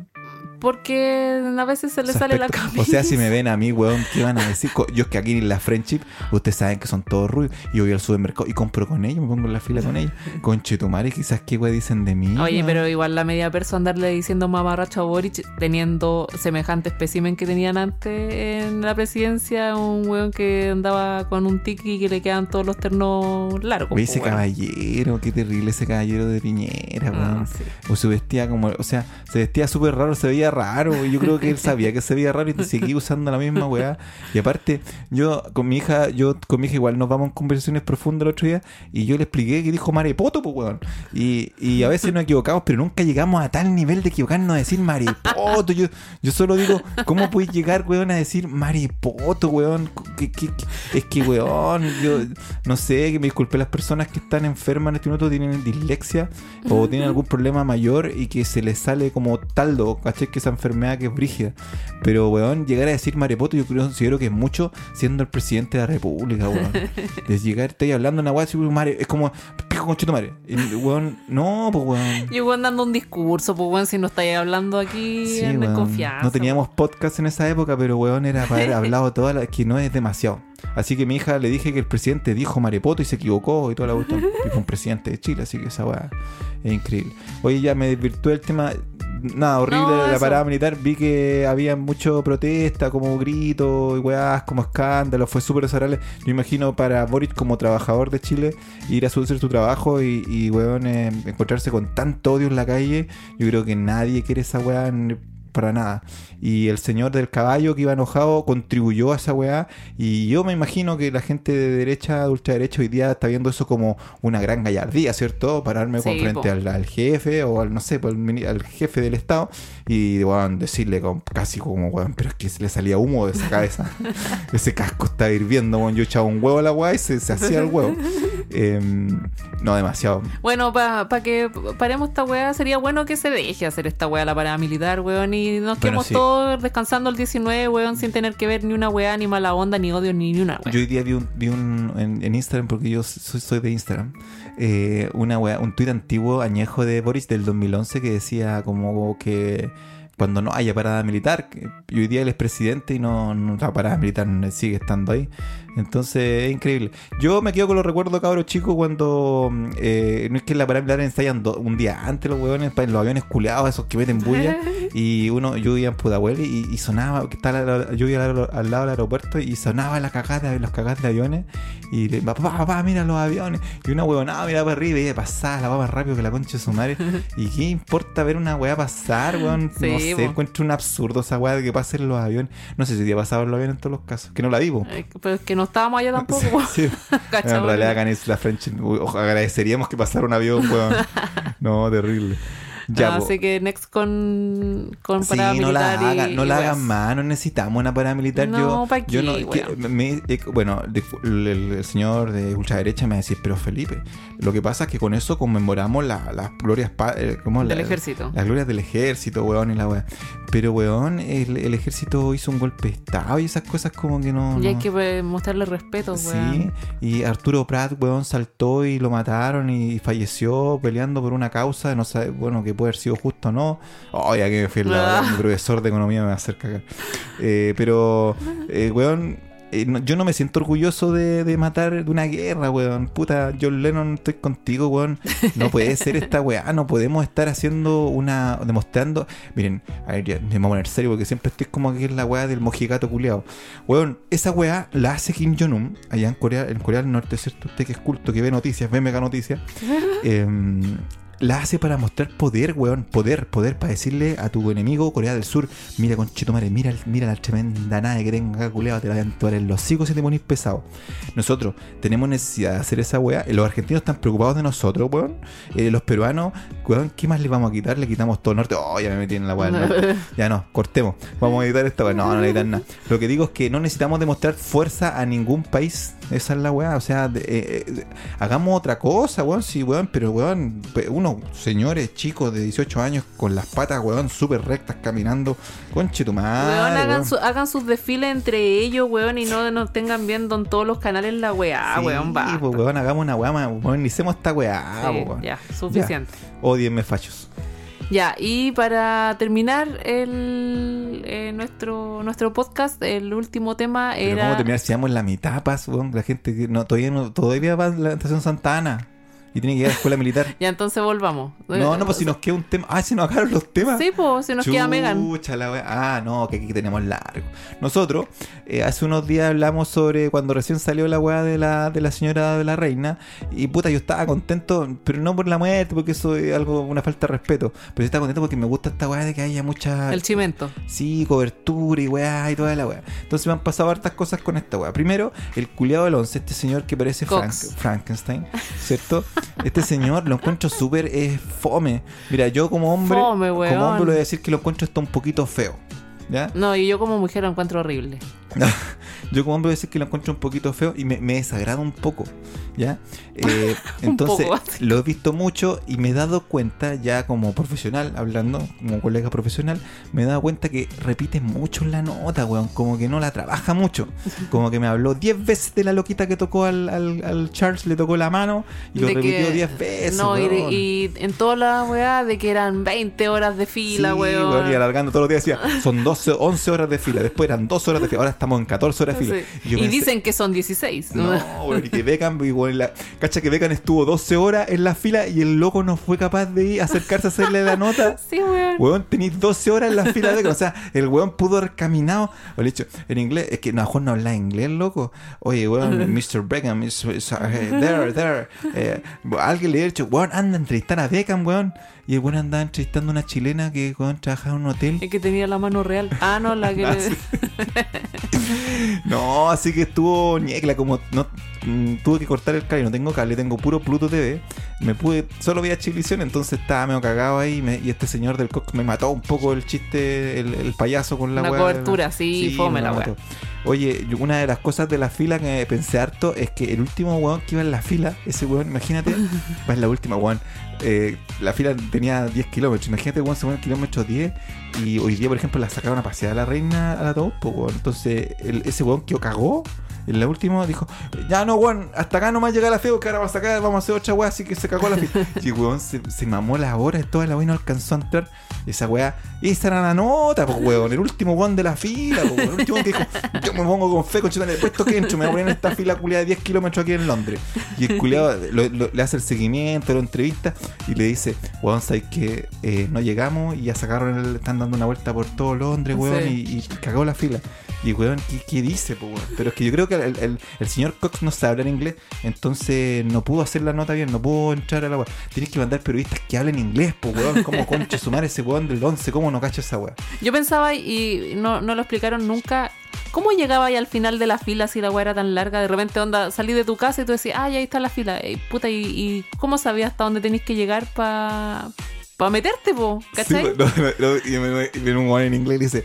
Porque a veces se le sale la camisa. O sea, si me ven a mí, weón, ¿qué van a decir? Yo es que aquí en la Friendship, ustedes saben que son todos rubios. Y voy al supermercado y compro con ellos, me pongo en la fila con ellos. <laughs> Conche tu madre, quizás qué weá dicen de mí. Oye, weón. pero igual la media persona andarle diciendo mamarracho a Boric teniendo semejante espécimen que tenían antes en la presidencia, un weón que andaba con un tiki que le quedan todos los ternos largos. Oye, ese weón. caballero, qué terrible ese caballero de Piñera, Ah, weón. sí. O se vestía como, o sea, se vestía súper raro, se veía raro. Yo creo que él sabía que se veía raro y seguía usando la misma weá. Y aparte, yo con mi hija, yo con mi hija igual nos vamos en conversaciones profundas el otro día y yo le expliqué que dijo marepoto, pues weón. Y, y a veces nos equivocamos, pero nunca llegamos a tal nivel de equivocarnos a decir marepoto. Yo, yo solo digo, ¿cómo puedes llegar, weón, a decir marepoto, weón? ¿Qué- qué-? Es que, weón, yo no sé, que me disculpe las personas que están enfermas en este minuto, tienen dislexia o tienen algún problema mayor y que se les sale como taldo, ¿cachai? Que esa enfermedad que es brígida. Pero, weón, llegar a decir marepoto, yo creo, considero que es mucho siendo el presidente de la república, weón. <laughs> De llegar, estoy hablando una weá es como, pico con madre. Y, weón, no, pues, weón. Yo weón dando un discurso, pues weón, si no estáis hablando aquí Sí, en weón. confianza. No teníamos podcast en esa época, pero weón era para haber <laughs> hablado toda la... que no es demasiado. Así que mi hija le dije que el presidente dijo marepoto y se equivocó y toda la cuestión. <laughs> Y fue un presidente de Chile, así que esa weá es increíble. Oye, ya me desvirtué el tema. Nada, horrible No, la parada militar. Vi que había mucho protesta, como gritos y weás, como escándalos. Fue súper desagradable. Yo imagino para Boric como trabajador de Chile ir a su- hacer su trabajo y, y weón, eh, encontrarse con tanto odio en la calle. Yo creo que nadie quiere esa weá para nada. Y el señor del caballo que iba enojado contribuyó a esa weá. Y yo me imagino que la gente de derecha, de ultraderecha, hoy día está viendo eso como una gran gallardía, ¿cierto? Pararme con Sí, frente po. al, al jefe o al, no sé, pues, al, al jefe del Estado y weón, decirle con, casi como, weón, pero es que se le salía humo de esa cabeza. <laughs> Ese casco está hirviendo, weón. Yo echaba un huevo a la weá y se, se hacía el huevo. Em, no, demasiado. Bueno, para que paremos esta weá, sería bueno que se deje hacer esta weá la parada militar, weón, y nos quedemos sí. todos descansando el 19, weón, sin tener que ver ni una weá, ni mala onda, ni odio, ni, ni una weá. Yo hoy día vi un, vi un en, en Instagram, porque yo soy, soy de Instagram, eh, una wea- un tuit antiguo, añejo de Boris del 2011 que decía como que cuando no haya parada militar, y hoy día él es presidente y no, no la parada militar sigue estando ahí. Entonces es increíble. Yo me quedo con los recuerdos cabros chicos cuando eh, no es que la parada militar ensayan do- un día antes los huevones, los aviones culeados, esos que meten bulla. <laughs> Y uno, yo vivía en Pudahuel y, y sonaba, que estaba yo vivía al, al lado del aeropuerto y sonaba la cagada los cagadas de aviones. Y le, papá, papá, mira los aviones. Y una huevonada mira para arriba y pasaba, la va más rápido que la concha de su madre. <laughs> ¿Y qué importa ver una weá pasar, weón? Sí, no sé, po. encuentro un absurdo esa weá de que pasen los aviones. No sé si te ha pasado en los aviones en todos los casos, que no la vivo. Eh, Pero es que no estábamos allá tampoco. <laughs> Sí. <laughs> En realidad en la French agradeceríamos que pasara un avión, weón. <laughs> No, terrible. Ya. Así que next con, con Sí, no la, y- hagan, no la hagan más, no necesitamos una paramilitar. No, yo, ¿pa' yo qué, no, que- weón? me- eh, bueno, el, el señor de ultraderecha me va a decir, pero Felipe, lo que pasa es que con eso conmemoramos la- las glorias eh, ¿cómo? Del La- ejército. Las glorias del ejército, weón, y la weá. Pero, weón, el, el ejército hizo un golpe de estado y esas cosas como que no. Y hay no- que pues, mostrarle respeto, Sí, weón. y Arturo Prat, weón, saltó y lo mataron y falleció peleando por una causa, no sé, bueno, que puede haber sido justo o no. Ay, ya que me fui lado, Ah. mi profesor de economía me va a hacer cagar. Eh, pero, eh, weón, eh, no- yo no me siento orgulloso de, de matar de una guerra, weón. Puta, John Lennon, estoy contigo, weón. No puede <laughs> ser esta weá, no podemos estar haciendo una. demostrando. Miren, a ver, ya me voy a poner serio porque siempre estoy como que es la weá del mojigato culeado. Weón, esa weá la hace Kim Jong-un allá en Corea, en Corea del Norte, ¿cierto? Usted que es culto, que ve noticias, ve mega noticias. <laughs> Em, la hace para mostrar poder, weón. Poder, poder, para decirle a tu enemigo, Corea del Sur, mira conchetumare, mira, mira la tremenda nave que tengo acá, culeado, te la voy a entubar en los hocicos si te ponís pesado. Nosotros tenemos necesidad de hacer esa weá. Los argentinos están preocupados de nosotros, weón. Eh, los peruanos, weón, ¿qué más les vamos a quitar? Le quitamos todo el norte. Oh, ya me metí en la weá del norte. <laughs> Ya no, cortemos. Vamos a editar esta weá. No, no le editan nada. Lo que digo es que no necesitamos demostrar fuerza a ningún país. Esa es la weá. O sea, de- eh, eh, hagamos otra cosa, weón. Sí, weón. Pero, weón, unos señores chicos de 18 años con las patas, weón, súper rectas caminando. Conche tu madre. Weón, hagan, weón. su- hagan sus desfiles entre ellos, weón, y no nos tengan viendo en todos los canales la weá, Sí, weón, va. pues, weón, hagamos una weá. Modernicemos esta weá, Sí, po, weón. ya, suficiente. Odienme fachos. Ya, y para terminar el, eh, nuestro, nuestro podcast, el último tema Pero era... cómo terminar si vamos en la mitad. La gente que no, todavía no, todavía va la estación Santa Ana. Y tiene que ir a la escuela militar. <laughs> Ya entonces volvamos. No, no, pues si nos queda un tema. Ah, se nos acabaron los temas. Sí, pues si nos queda Megan. La. Ah, no, que aquí tenemos largo. Nosotros, eh, hace unos días hablamos sobre cuando recién salió la weá de la, de la señora de la reina. Y puta, yo estaba contento, pero no por la muerte, porque eso es algo, una falta de respeto. Pero yo estaba contento porque me gusta esta weá de que haya mucha. El chimento. Sí, cobertura y weá y toda la weá. Entonces me han pasado hartas cosas con esta weá. Primero, el culiado del 11, este señor que parece Frank. Frankenstein, ¿cierto? <laughs> Este señor lo encuentro súper eh, fome. Mira, yo como hombre, Fome, como hombre le voy a decir que lo encuentro está un poquito feo. ¿Ya? No, y yo como mujer lo encuentro horrible. <laughs> Yo como hombre voy a decir que lo encuentro un poquito feo y me, me desagrada un poco, ¿ya? <laughs> Eh, entonces, poco. lo he visto mucho y me he dado cuenta, ya como profesional, hablando, como colega profesional, me he dado cuenta que repite mucho la nota, weón, como que no la trabaja mucho. <laughs> Como que me habló 10 veces de la loquita que tocó al, al- al Charles, le tocó la mano y lo repitió que- 10 veces. No, y, en toda la weá de que eran 20 horas de fila, Sí, weón. weón, y alargando todos los días decía, son 12, 11 horas de fila, después eran 2 horas de fila, ahora estamos en 14 horas de fila. Sí. Y pensé, dicen que son 16. No, <laughs> weón, y que Beckham, weón, la, cacha que Beckham estuvo 12 horas en la fila y el loco no fue capaz de ir, acercarse a hacerle la nota. <laughs> Sí, weón. Weón, tenéis 12 horas en la fila de Beckham. O sea, el weón pudo haber caminado. O le he dicho, en inglés, es que no, mejor no habla inglés, loco. Oye, weón, <laughs> Mr. Beckham, is, is, uh, there, there. Eh, alguien le ha dicho, weón, anda a entrevistar a Beckham, weón. Y el weón andaba entrevistando a una chilena que, weón, trabajaba en un hotel. Es que tenía la mano real. Ah, no, la que Ah, le-. <laughs> No, así que estuvo ñecla, como no mm, tuve que cortar el cable, no tengo cable, tengo puro Pluto TV. Me pude, solo veía Chilevisión, entonces estaba medio cagado ahí me- y este señor del Cox me mató un poco el chiste, el, el payaso con la Una cobertura, sí, fome me la weá. Oye, una de las cosas de la fila que pensé harto es que el último weón que iba en la fila, ese weón, imagínate, <laughs> va en la última, weón. Eh, la fila tenía 10 kilómetros. Imagínate, weón, se pone el kilómetro 10. Y hoy día, por ejemplo, la sacaron a pasear a la reina a la pues. Entonces, el- ese weón que cagó. En la última dijo, ya no, weón, hasta acá nomás llega la feo, que ahora va a sacar, vamos a hacer otra weá, así que se cagó la fila. <laughs> y weón, se, se mamó las horas, toda la weá no alcanzó a entrar. Esa weá, esa era la nota, pues weón, el último weón de la fila, pues, weón, el último que dijo, yo me pongo con fe, con después que entro, me voy a poner en esta fila culiada de 10 kilómetros aquí en Londres. Y el culiado lo- lo- le hace el seguimiento, lo entrevista y le dice, weón, sabes que eh, no llegamos y ya sacaron el, están dando una vuelta por todo Londres, weón, Sí. y, y cagó la fila. Y weón, ¿qué, qué dice, po, weón? Pero es que yo creo que el, el- el señor Cox no sabe hablar inglés, entonces no pudo hacer la nota bien, no pudo entrar a la weá. Tienes que mandar periodistas que hablen inglés, po, weón. ¿Cómo <laughs> concha sumar ese weón del 11? ¿Cómo no cacha esa weá? Yo pensaba, y no, no lo explicaron nunca, ¿cómo llegaba ahí al final de la fila si la weá era tan larga? De repente, onda, salí de tu casa y tú decías, ya ahí está la fila. Y, puta, ¿y, y cómo sabías hasta dónde tenéis que llegar para pa meterte, po? ¿Cachai? <laughs> Sí, no, y me- viene un weón en inglés y dice,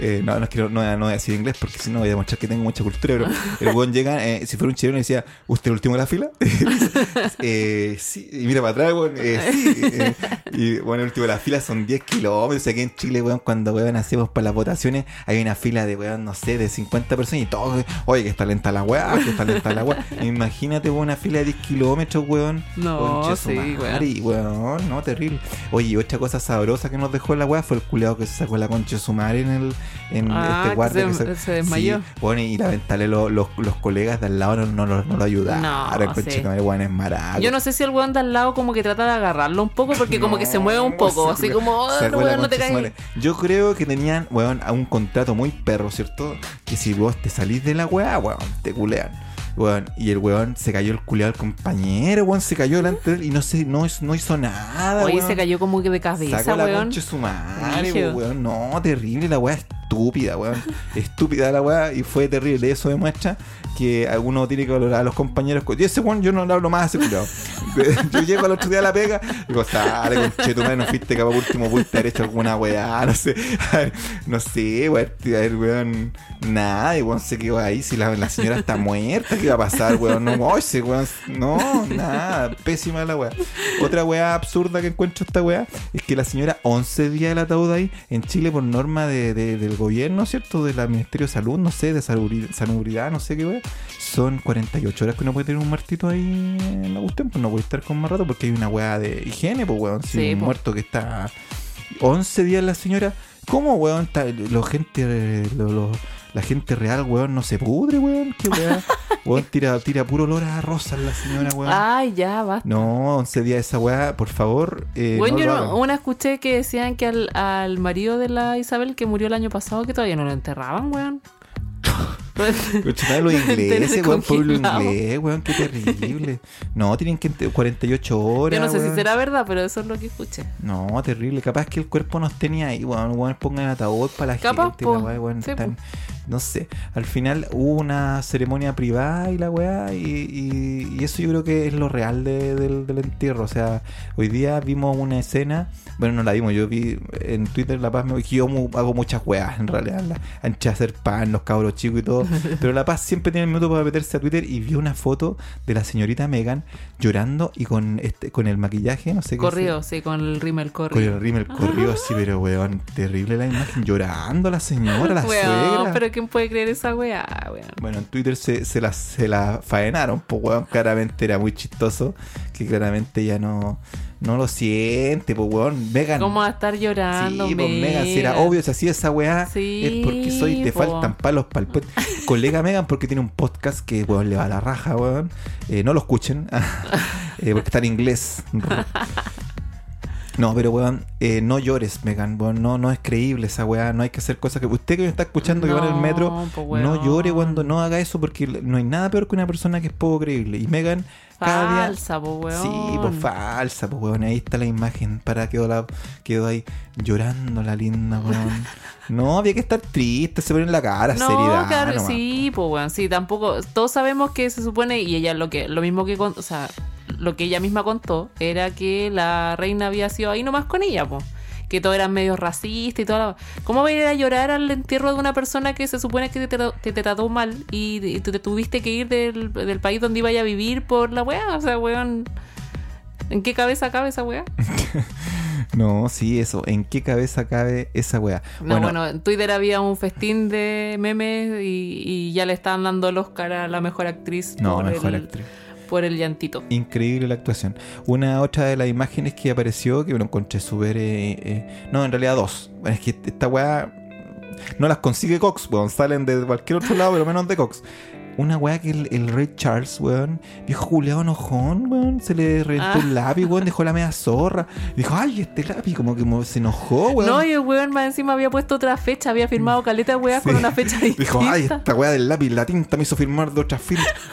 eh, no, no es que no, no, no voy a decir inglés porque si no voy a demostrar que tengo mucha cultura, pero el weón llega, eh, si fuera un chileno y decía, ¿usted el último de la fila? <laughs> eh, sí, y mira para atrás, weón, eh, sí, eh, y bueno, el último de la fila son 10 kilómetros, aquí en Chile, weón, cuando weón hacemos para las votaciones, hay una fila de weón, no sé, de 50 personas y todos, oye, que está lenta la weá, que está lenta la weá. Imagínate, weón, una fila de 10 kilómetros, weón. No, Conche sí, madre, y, weón, no, terrible. Oye, otra cosa sabrosa que nos dejó la weá fue el culeado que se sacó la concha de su madre en el en Ah, este que guardia. se- que se desmayó. Sí, bueno, y lamentablemente los, los, los colegas de al lado no, no, lo- no lo ayudaron. No, sí. madre, weón, es maraco. Yo no sé si el weón de al lado como que trata de agarrarlo un poco porque como que se mueve un poco, así como, oh, no, weón, no te caes. Yo creo que tenían, weón, a un contrato muy perro, ¿cierto? Que si vos te salís de la weá, weón, te culean. Weón, y el weón se cayó el culeado al compañero, weón, se cayó delante de él y no sé, no, hizo- no hizo nada, Oye, weón. se cayó como que de cabeza, Sacó la weón. concha de su madre, po, weón. No, terrible, la weá estúpida, weón. Estúpida la weá y fue terrible. Eso demuestra que uno tiene que valorar a los compañeros. Y ese weón, yo no le hablo más a ese culiao. <laughs> Yo llego al otro día a la pega y digo, sale, conche tu madre, no fuiste capaz último, pudiste haber hecho alguna weá, no sé. A ver, no sé, weón. A ver, weón, nada, y weón se quedó ahí. Si la, la señora está muerta, ¿qué va a pasar, weón? No, oh, ese weón, no, nada, pésima la weá. Otra weá absurda que encuentro esta weá es que la señora 11 días el ataúd ahí en Chile por norma de, de- del gobierno, ¿cierto? Del Ministerio de Salud, no sé, de salubri- salubridad, no sé qué weá. Son 48 horas que uno puede tener un muertito ahí en la cuestión, pues no puede estar con más rato porque hay una weá de higiene, pues weón. Si Sí, un po. muerto que está 11 días la señora, ¿cómo weón? Está, lo gente, lo- lo- la gente real, weón, no se pudre, weón. ¿Qué weá? <laughs> Weón, tira, tira puro olor a rosas la señora, weón. Ay, ya, basta. No, 11 días esa weá, por favor. Eh, Bueno, no yo no- una escuché que decían que al, al marido de la Isabel que murió el año pasado que todavía no lo enterraban, weón. <laughs> Los <laughs> ingleses, weón, pueblo inglés, weón, qué terrible. No, tienen que ente- 48 horas. Yo no sé si weón. será verdad, pero eso es lo que escuché. No, terrible. Capaz que el cuerpo nos tenía ahí, weón. weón, pongan ataúd para la Capaz, gente. po. La weón, Sí, están- po. No sé. Al final hubo una ceremonia privada y la weá. Y, y- y eso yo creo que es lo real de- del, del entierro. O sea, hoy día vimos una escena. Bueno, no la vimos. Yo vi en Twitter La Paz. Me, que yo hago muchas weas en realidad. La, ancha hacer pan, los cabros chicos y todo. <laughs> Pero La Paz siempre tiene el minuto para meterse a Twitter. Y vi una foto de la señorita Megan llorando y con este con el maquillaje. No sé qué. Corrido, sí, con el rímel Con corrido. el rímel corrido así, pero weón, terrible la imagen, llorando la señora, la <laughs> Weón, suegra. pero ¿quién puede creer esa weá, weón? Bueno, en Twitter se, se, la, se la faenaron, pues weón, claramente era muy chistoso, que claramente ya no, no lo siente, pues weón, Megan. ¿Cómo va a estar llorando, Sí, pues Megan, si era obvio, si hacía esa weá, Sí, es porque soy, te po. faltan palos para el Colega Megan, porque tiene un podcast que, weón, le va a la raja, weón. Eh, no lo escuchen, <laughs> eh, porque está en inglés. No, pero weón, eh, no llores, Megan, weón, no, no es creíble esa weá, no hay que hacer cosas que... Usted que me está escuchando que va en el metro, po, no llore cuando no haga eso, porque no hay nada peor que una persona que es poco creíble. Y Megan, cada día... Falsa, po, weón. Sí, pues falsa, pues weón. Ahí está la imagen. Para quedó la, quedó ahí llorando la linda, weón. <laughs> No, había que estar triste, se pone en la cara, No, seriedad. claro, nomás. sí, pues weón, sí, tampoco, todos sabemos que se supone, y ella lo que, lo mismo que con, o sea, lo que ella misma contó, era que la reina había sido ahí nomás con ella, pues. Que todo era medio racista y toda la... ¿Cómo va a ir a llorar al entierro de una persona que se supone que te, te, te trató mal y, tú te tuviste que ir del, del país donde iba a vivir por la weá? O sea, weón, ¿en qué cabeza cabe esa weá? <laughs> No, sí, eso. ¿En qué cabeza cabe esa weá? No, bueno, en Twitter había un festín de memes y, y ya le estaban dando el Oscar a la mejor actriz no, por, mejor el, actriz. Por el llantito. Increíble la actuación. Una otra de las imágenes que apareció, que me lo encontré súper... eh, eh, no, en realidad dos. Es que esta weá no las consigue Cox, weón. Salen de cualquier otro lado, pero menos de Cox. Una weá que el, el rey Charles, weón, viejo Julián enojón, weón, se le reventó Ah. un lápiz, weón, dejó la media zorra. Dijo, ay, este lápiz, como que se enojó, weón. No, y el weón más encima había puesto otra fecha, había firmado caleta de weas Sí. con una fecha distinta. <laughs> Dijo, ay, esta weá del lápiz, la tinta me hizo firmar de otra,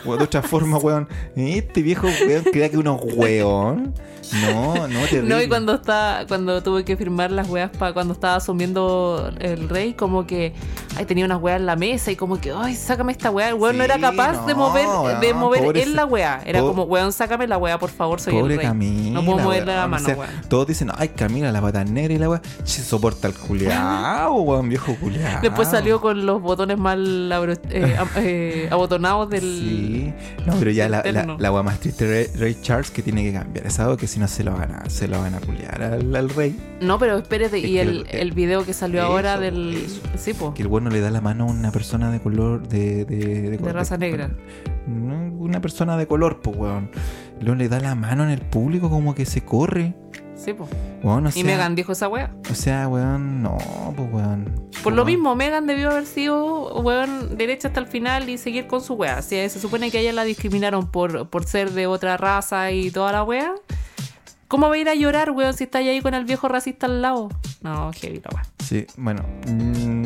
o de otra forma, weón. <laughs> Este viejo, weón, crea que uno weón. No, no, terrible. <laughs> No, y cuando está, cuando tuve que firmar las weas para cuando estaba asumiendo el rey, como que ay, tenía unas weas en la mesa y como que, ay, sácame esta wea. El weón no era capaz de mover, de mover ese- la wea. Era como, weón, sácame la wea, por favor, soy Pobre el rey. Camila. no puedo moverle la mano, O sea, weón. Todos dicen, ay, Camila, la pata negra y la weá. Se soporta el culiao, <laughs> weón, viejo culiao. Después salió con los botones mal abro- eh, eh, abotonados del. Sí, no, pero ya la, la, weá más triste Ray, Ray Charles que tiene que cambiar. Es algo que si no se lo van a, se lo van a culiar al, al rey. No, pero espérate, Es y el, el- el video que salió eso, ahora del. eso. Sí, po. Que el bueno le da la mano a una persona de color de... De, De raza negra. Una persona de color, pues, weón. Luego le da la mano en el público como que se corre. Sí, po. Weón, o Y sea, Megan dijo esa wea. O sea, weón, no, pues, weón. Por lo Weón. mismo, Megan debió haber sido, weón, derecha hasta el final y seguir con su wea. Si se supone que a ella la discriminaron por, por ser de otra raza y toda la wea. ¿Cómo va a ir a llorar, weón, si está ahí con el viejo racista al lado? No, heavy la wea. Sí, bueno. mm,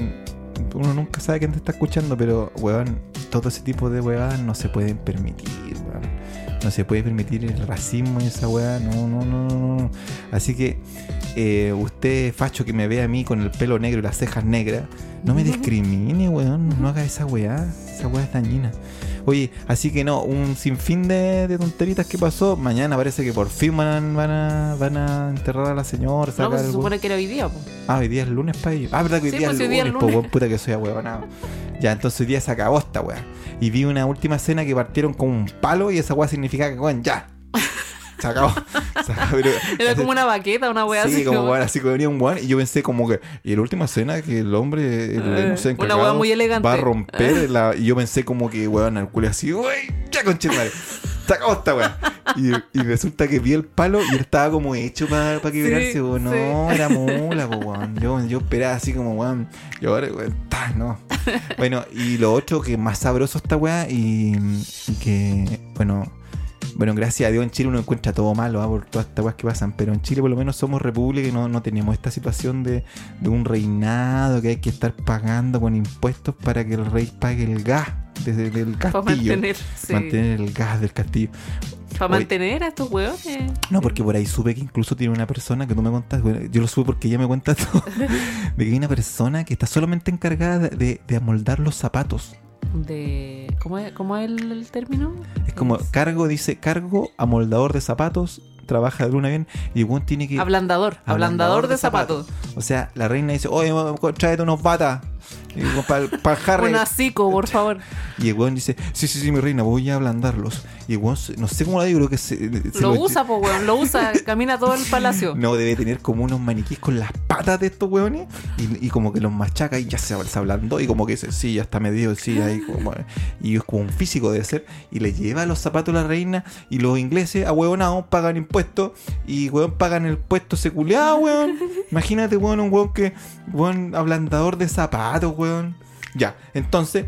uno nunca sabe quién te está escuchando, pero, weón, todo ese tipo de weas no se pueden permitir, weón. No se puede permitir el racismo y esa weá. No, no, no, no, no. Así que, eh, usted, facho, que me ve a mí con el pelo negro y las cejas negras, no me discrimine, weón. No haga esa weá. Esa weá es dañina. Oye, así que no, un sinfín de, de tonteritas que pasó. Mañana parece que por fin van a, van a, van a enterrar a la señora. No, pues se supone que era hoy día, po. Ah, hoy día es lunes para ellos. Ah, verdad que hoy Sí, día pues, es hoy día es lunes, po, puta que soy ahuevonado. Ya, entonces hoy día se acabó esta weá. Y vi una última escena que partieron con un palo y esa weá significa que, weón, ya. <laughs> Se acabó. Se acabó, pero- <laughs> Era como una baqueta, una wea Sí, así. como como- weón, así que venía un weón y yo pensé como que. Y la última escena que el hombre, el, Eh, no sé, una muy elegante. va a romper la. Y yo pensé como que, weón, el culo así, wey, ya conchetumare. Se acabó esta weá. Y, y resulta que vi el palo y él estaba como hecho para quebrarse, Sí. No, sí. era mula, weón. Yo, yo esperaba así como, weón. Y ahora, weón, no. Bueno, y lo otro que más sabroso esta weá y, y que, bueno. Bueno, gracias a Dios en Chile uno encuentra todo malo ¿ah? por todas estas weas que pasan, pero en Chile por lo menos somos república y no, no tenemos esta situación de, de un reinado que hay que estar pagando con impuestos para que el rey pague el gas desde el Para castillo. mantener, sí. Mantener el gas del castillo. Para mantener a estos hueones. No, porque por ahí supe que incluso tiene una persona que tú me contaste, bueno, yo lo supe porque ella me cuenta <laughs> todo, de que hay una persona que está solamente encargada de- de amoldar los zapatos. De. ¿Cómo es, cómo es el, el término? Es como Es- cargo, dice cargo, amoldador de zapatos, trabaja de luna bien, y el tiene que... Ablandador. Ablandador de zapatos. O sea, la reina dice, oye, tráete unos batas. Para <laughs> Harry. Un hocico, por <laughs> favor. Y el weón dice, sí, sí, sí, mi reina, voy a ablandarlos. Y se- no sé cómo la digo, creo que se, se Lo lo- usa, pues, weón. Lo usa. <laughs> Camina todo el palacio. No, debe tener como unos maniquíes con las patas de estos weones y, y como que los machaca y ya se, se ablandó y como que dice, sí, ya está medido, sí, ahí como... Y es como un físico debe ser y le lleva los zapatos a la reina y los ingleses a huevonados pagan impuestos y weón pagan el puesto seculeado, weón. <laughs> Imagínate, weón, un weón que, weón, ablandador de zapatos, weón. Ya, entonces...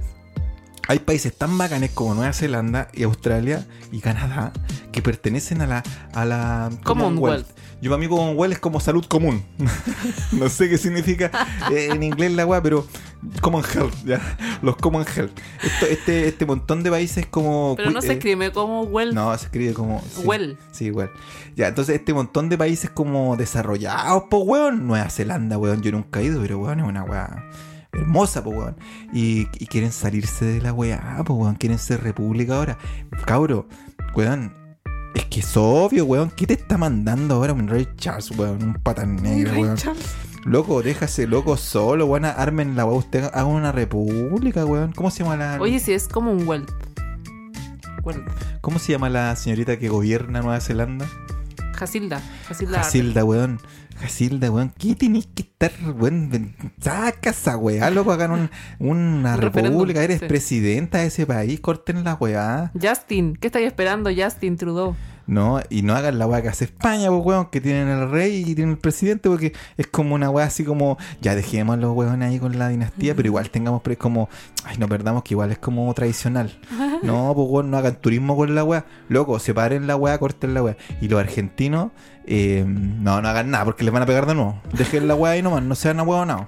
Hay países tan bacanes como Nueva Zelanda y Australia y Canadá que pertenecen a la, a la Commonwealth. Yo para mí Commonwealth es como salud común. <laughs> no sé qué significa eh, en inglés la weá, pero Common Health, ya. Los Common Health. Esto- este, este montón de países como... Pero no eh, se escribe como well. No, se escribe como... sí. Well. Sí, igual. Ya, entonces este montón de países como desarrollados, po, weón. Nueva Zelanda, weón. Yo nunca he ido, pero weón, es una weá hermosa, po, weón. Y, y quieren salirse de la weá, po, weón. Quieren ser república ahora. Cabro, weón. Es que es obvio, weón. ¿Qué te está mandando ahora un Rey Charles, weón? Un patán negro, weón. Loco, déjase loco solo, weón. Armen la weá. Usted haga una república, weón. ¿Cómo se llama la... Oye, si es como un. Well. ¿Cómo se llama la señorita que gobierna Nueva Zelanda? Jasilda. Jasilda. Jasilda, weón. Jasilda, weón. ¿Qué tenés que estar, weón? Saca esa weá, loco. Hagan un- una Un república. Eres sí. presidenta de ese país. Corten la weá. Justin. ¿Qué estáis esperando, Justin Trudeau? No, y no hagan la weá que hace España, pues, weón. Que tienen el rey y tienen el presidente. Porque es como una weá así como. Ya dejemos los weones ahí con la dinastía. Pero igual tengamos. Pero es como. Ay, no perdamos que igual es como tradicional. <laughs> No, pues weón, no hagan turismo con la weá. Loco, separen la weá, corten la weá. Y los argentinos, eh, no, no hagan nada porque les van a pegar de nuevo. Dejen la weá ahí nomás, no sean ahueonados.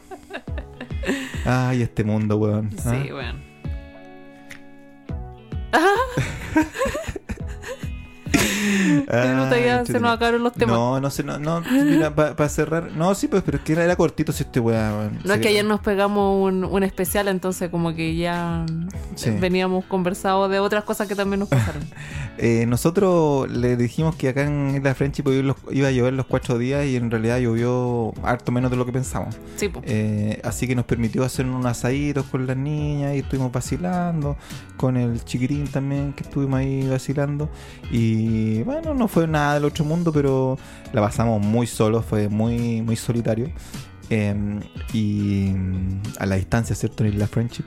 Ay, este mundo, weón. ¿ah? Sí, weón. <laughs> <laughs> Ay, ya se nos acabaron los temas. No, no sé, no, no, mira, para cerrar. No, sí, pues, pero es que era, era cortito si este weá. No es que ayer nos pegamos un, un especial, entonces como que ya Sí. veníamos conversados de otras cosas que también nos pasaron. <laughs> Eh, nosotros le dijimos que acá en Isla Friendship iba a, los- iba a llover los cuatro días y en realidad llovió harto menos de lo que pensamos. Sí, po. Eh, así que nos permitió hacer unos asaditos con las niñas y estuvimos vacilando, con el chiquitín también que estuvimos ahí vacilando. Y bueno, no fue nada del otro mundo, pero la pasamos muy solos, fue muy, muy solitario. Eh, y mm, a la distancia, ¿cierto? En Isla Friendship.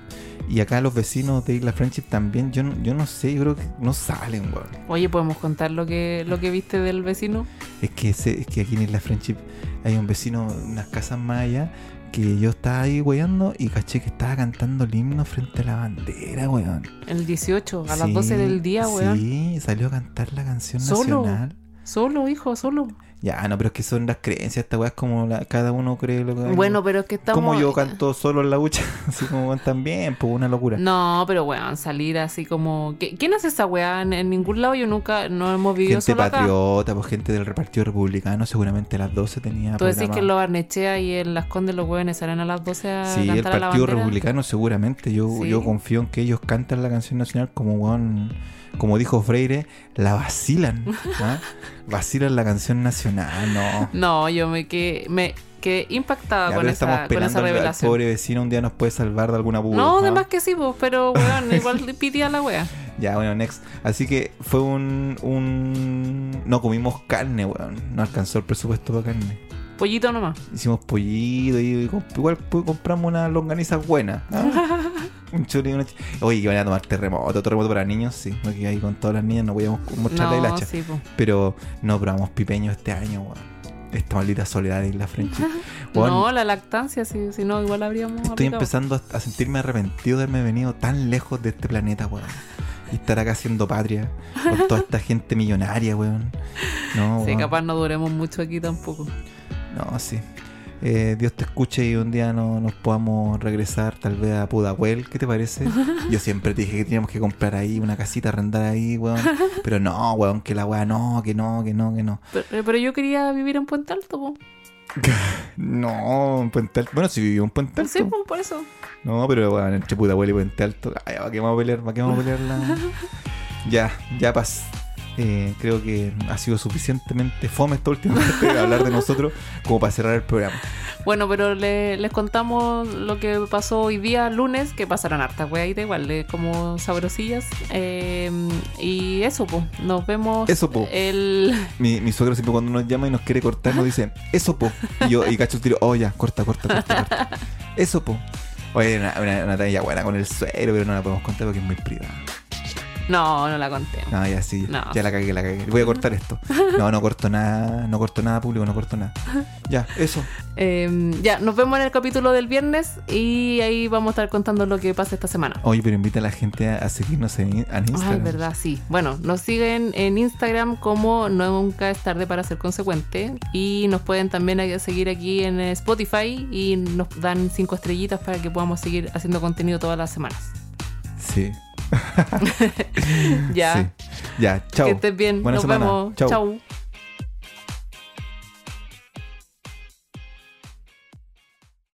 Y acá los vecinos de Isla Friendship también, yo, no- yo no sé, yo creo que no salen, weón. Oye, ¿podemos contar lo que, lo que viste del vecino? Es que, ese- es que aquí en Isla Friendship hay un vecino, unas casas más allá, que yo estaba ahí weyando y caché que estaba cantando el himno frente a la bandera, weón. El 18, a las Sí, 12 del día, weón. Sí, salió a cantar la canción Solo. nacional. Solo, hijo, solo. Ya, no, pero es que son las creencias, esta weá es como la- cada uno cree lo que... Bueno, pero es que estamos... Como yo canto solo en la ducha, <laughs> así como también, pues una locura. No, pero weón, salir así como... ¿Qué- ¿Quién hace esa weá? En, en ningún lado yo nunca... No hemos vivido Gente solo acá. patriota, pues gente del repartido republicano, seguramente a las 12 tenía... Tú decís que en los Barnechea y en Las Condes los weones salen a las 12 a Sí, el cantar Partido. Republicano seguramente. Yo, Sí. yo confío en que ellos cantan la canción nacional como weón, como dijo Freire, la vacilan. <laughs> ¿ah? Vacilan la canción nacional, no. No, yo me quedé, me quedé impactada Ya, con, esa, estamos con esa al revelación. pobre vecino un día nos puede salvar de alguna burla. No, además que sí, pues, pero weón, <laughs> igual pitía la wea. Ya, bueno, next. Así que fue un, un... No comimos carne, weón. No alcanzó el presupuesto para carne. Pollito nomás. Hicimos pollito y igual pu- compramos unas longanizas buenas. ¿ah? <laughs> Un chori y una Oye, que van a tomar terremoto, terremoto para niños, sí. No que ahí con todas las niñas no podíamos mostrar la No, hilacha. sí, po. Pero no probamos pipeño este año, weón. Esta maldita soledad de Isla French. <laughs> Weón, No, la lactancia, si, si no, igual habríamos. Estoy aplicado. empezando a sentirme arrepentido de haberme venido tan lejos de este planeta, weón. Y estar acá haciendo patria con toda esta <laughs> gente millonaria, weón. No, Sí, weón. capaz no duremos mucho aquí tampoco. No, sí. Eh, Dios te escuche y un día no, nos podamos regresar tal vez a Pudahuel. ¿Qué te parece? <laughs> Yo siempre te dije que teníamos que comprar ahí una casita, arrendar ahí, weón. <laughs> Pero no, weón, que la weá no, que no, que no, que no. Pero, pero yo quería vivir en Puente Alto, po. <laughs> No, en Puente Alto. Bueno, si vivió en Puente Alto. Sí, po, por eso. No, pero bueno, entre Pudahuel y Puente Alto. Ay, ¿para qué vamos a pelear? ¿Para qué vamos a pelear la... Ya, ya pas. Eh, creo que ha sido suficientemente fome esta última parte de hablar de nosotros como para cerrar el programa. Bueno, pero le- les contamos lo que pasó hoy día, lunes, que pasaron hartas weitas igual, de como sabrosillas. Eh, y eso, pues, nos vemos Eso, po. el... Mi, mi suegro siempre cuando nos llama y nos quiere cortar nos dice, eso po. Y yo, y cacho el tiro, oh ya, corta, corta, corta, corta. <laughs> Eso po. Oye, una, una, una talla buena con el suegro, pero no la podemos contar porque es muy privada. No, no la conté. No, ya sí, No. ya la cagué, la cagué. Voy a cortar esto. No, no corto nada, no corto nada público, no corto nada. Ya, eso. Eh, ya, nos vemos en el capítulo del viernes y ahí vamos a estar contando lo que pasa esta semana. Oye, pero invita a la gente a, a seguirnos en, Instagram. verdad, sí. Bueno, nos siguen en Instagram como Nunca es tarde para ser consecuente. Y nos pueden también seguir aquí en Spotify y nos dan cinco estrellitas para que podamos seguir haciendo contenido todas las semanas. Sí. <laughs> Ya, Sí. Ya, chao. que estés bien. Buena nos semana. vemos. Chau.